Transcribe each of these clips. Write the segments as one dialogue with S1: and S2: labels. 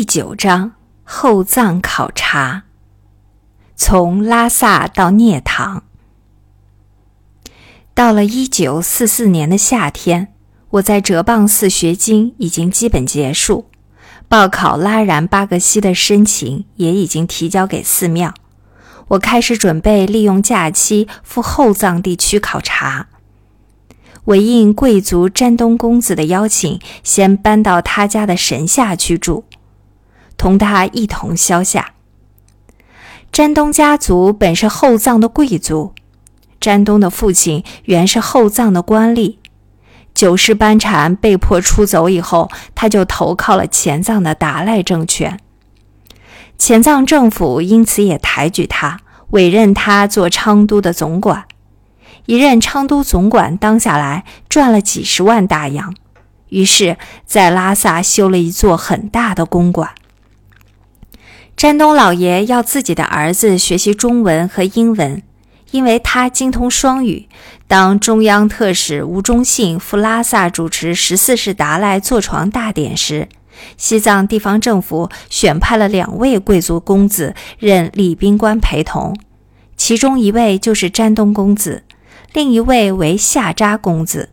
S1: 第九章后藏考察。从拉萨到涅唐。到了一九四四年的夏天，我在哲蚌寺学经已经基本结束，报考拉然巴格西的申请也已经提交给寺庙。我开始准备利用假期赴后藏地区考察。我应贵族詹东公子的邀请，先搬到他家的神下居住，同他一同消夏。詹东家族本是后藏的贵族，詹东的父亲原是后藏的官吏。九世班禅被迫出走以后，他就投靠了前藏的达赖政权。前藏政府因此也抬举他，委任他做昌都的总管。一任昌都总管当下来，赚了几十万大洋，于是，在拉萨修了一座很大的公馆。詹东老爷要自己的儿子学习中文和英文，因为他精通双语。当中央特使吴忠信赴拉萨主持十四世达赖坐床大典时，西藏地方政府选派了两位贵族公子任礼宾官陪同，其中一位就是詹东公子。另一位为夏扎公子。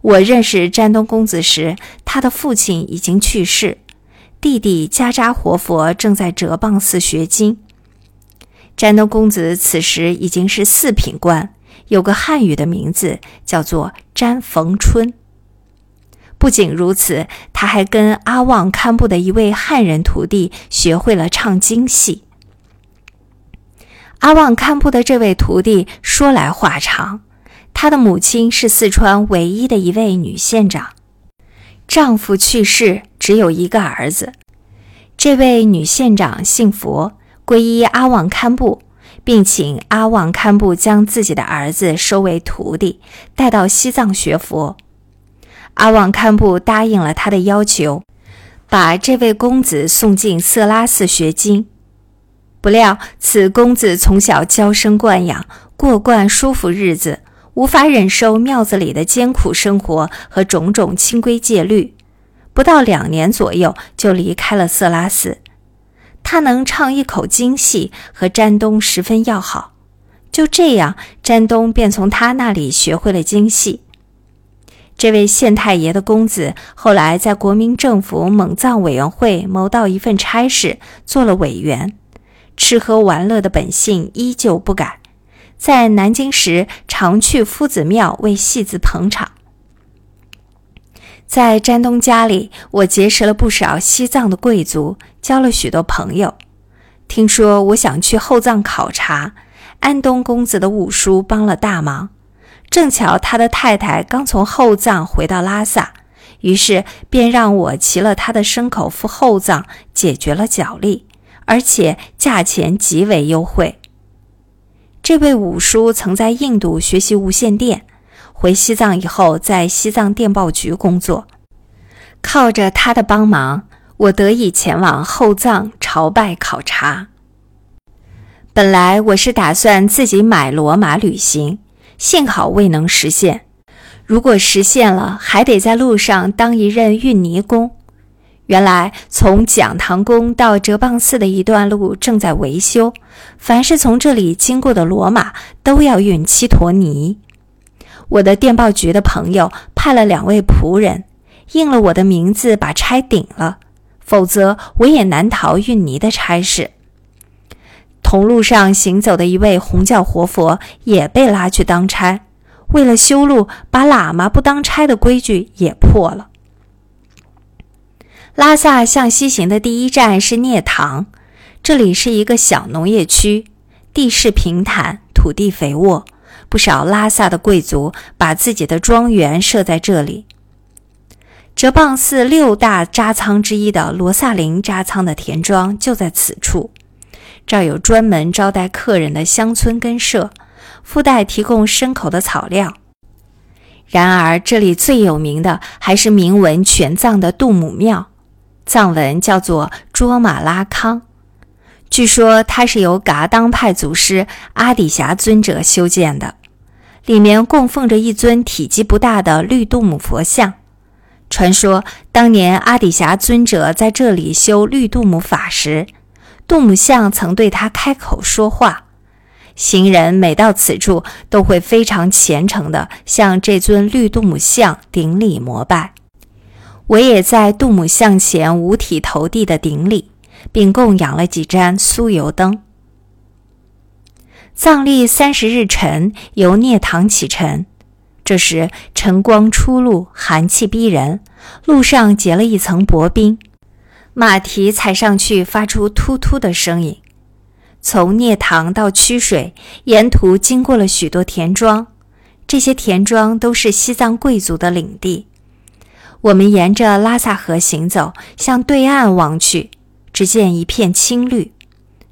S1: 我认识詹东公子时，他的父亲已经去世，弟弟加扎活佛正在哲蚌寺学经。詹东公子此时已经是四品官，有个汉语的名字叫做詹逢春。不仅如此，他还跟阿旺堪布的一位汉人徒弟学会了唱京戏。阿旺堪布的这位徒弟说来话长，他的母亲是四川唯一的一位女县长，丈夫去世，只有一个儿子。这位女县长信佛，皈依阿旺堪布，并请阿旺堪布将自己的儿子收为徒弟，带到西藏学佛。阿旺堪布答应了他的要求，把这位公子送进色拉寺学经。不料，此公子从小娇生惯养，过惯舒服日子，无法忍受庙子里的艰苦生活和种种清规戒律。不到两年左右，就离开了色拉寺。他能唱一口京戏，和詹东十分要好。就这样，詹东便从他那里学会了京戏。这位县太爷的公子后来在国民政府蒙藏委员会谋到一份差事，做了委员。吃喝玩乐的本性依旧不改，在南京时常去夫子庙为戏子捧场。在詹东家里，我结识了不少西藏的贵族，交了许多朋友。听说我想去后藏考察，安东公子的五叔帮了大忙。正巧他的太太刚从后藏回到拉萨，于是便让我骑了他的牲口赴后藏，解决了脚力。而且价钱极为优惠。这位五叔曾在印度学习无线电，回西藏以后在西藏电报局工作。靠着他的帮忙，我得以前往后藏朝拜考察。本来我是打算自己买骡马旅行，幸好未能实现。如果实现了，还得在路上当一任运泥工。原来从讲堂宫到哲蚌寺的一段路正在维修，凡是从这里经过的骡马都要运七坨泥。我的电报局的朋友派了两位仆人，应了我的名字把差顶了，否则我也难逃运泥的差事。同路上行走的一位红教活佛也被拉去当差，为了修路，把喇嘛不当差的规矩也破了。拉萨向西行的第一站是涅塘，这里是一个小农业区，地势平坦，土地肥沃，不少拉萨的贵族把自己的庄园设在这里。哲蚌寺六大扎仓之一的罗萨林扎仓的田庄就在此处，这儿有专门招待客人的乡村根社，附带提供牲口的草料。然而，这里最有名的还是名闻全藏的杜母庙。藏文叫做卓玛拉康，据说它是由噶当派祖师阿底峡尊者修建的，里面供奉着一尊体积不大的绿度母佛像。传说当年阿底峡尊者在这里修绿度母法时，度母像曾对他开口说话。行人每到此处，都会非常虔诚地向这尊绿度母像顶礼膜拜。我也在杜母像前五体投地的顶礼，并供养了几盏酥油灯。藏历三十日晨，由涅塘启程。这时晨光初露，寒气逼人，路上结了一层薄冰，马蹄踩上去发出突突的声音。从涅塘到曲水，沿途经过了许多田庄，这些田庄都是西藏贵族的领地。我们沿着拉萨河行走，向对岸望去，只见一片青绿。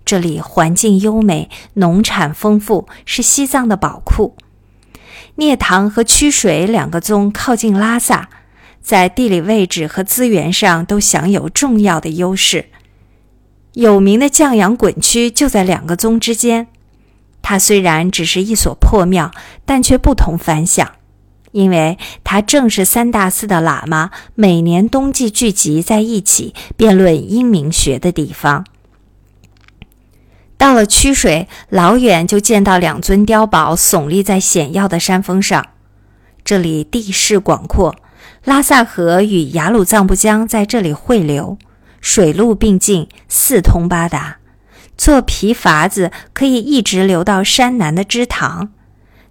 S1: 这里环境优美，农产丰富，是西藏的宝库。涅塘和曲水两个宗靠近拉萨，在地理位置和资源上都享有重要的优势。有名的降阳滚区就在两个宗之间。它虽然只是一所破庙，但却不同凡响，因为它正是三大寺的喇嘛每年冬季聚集在一起辩论阴明学的地方。到了曲水，老远就见到两尊碉堡耸立在险要的山峰上。这里地势广阔，拉萨河与雅鲁藏布江在这里汇流。水陆并进，四通八达。坐皮筏子可以一直流到山南的支塘，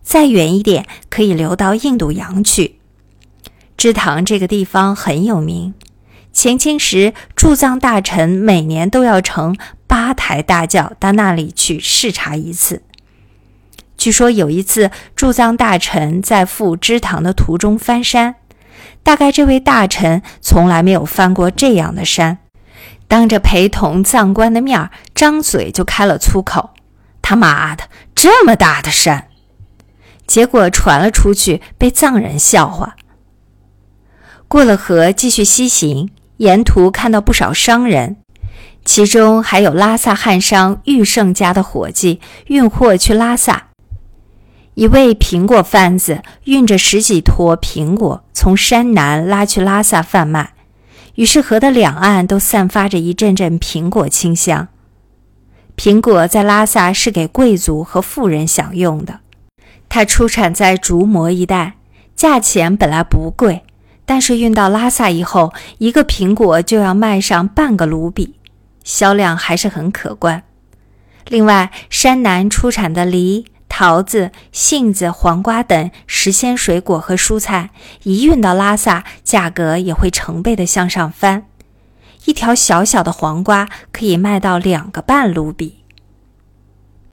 S1: 再远一点可以流到印度洋去。支塘这个地方很有名，前清时驻藏大臣每年都要乘八抬大轿到那里去视察一次。据说有一次驻藏大臣在赴支塘的途中翻山，大概这位大臣从来没有翻过这样的山。当着陪同藏官的面张嘴就开了粗口：“他妈的，这么大的山！”结果传了出去，被藏人笑话。过了河，继续西行，沿途看到不少商人，其中还有拉萨汉商玉胜家的伙计运货去拉萨。一位苹果贩子运着十几坨苹果从山南拉去拉萨贩卖。于是河的两岸都散发着一阵阵苹果清香。苹果在拉萨是给贵族和富人享用的。它出产在竹摩一带，价钱本来不贵，但是运到拉萨以后，一个苹果就要卖上半个卢比，销量还是很可观。另外，山南出产的梨。桃子、杏子、黄瓜等时鲜水果和蔬菜，一运到拉萨，价格也会成倍的向上翻。一条小小的黄瓜可以卖到两个半卢比。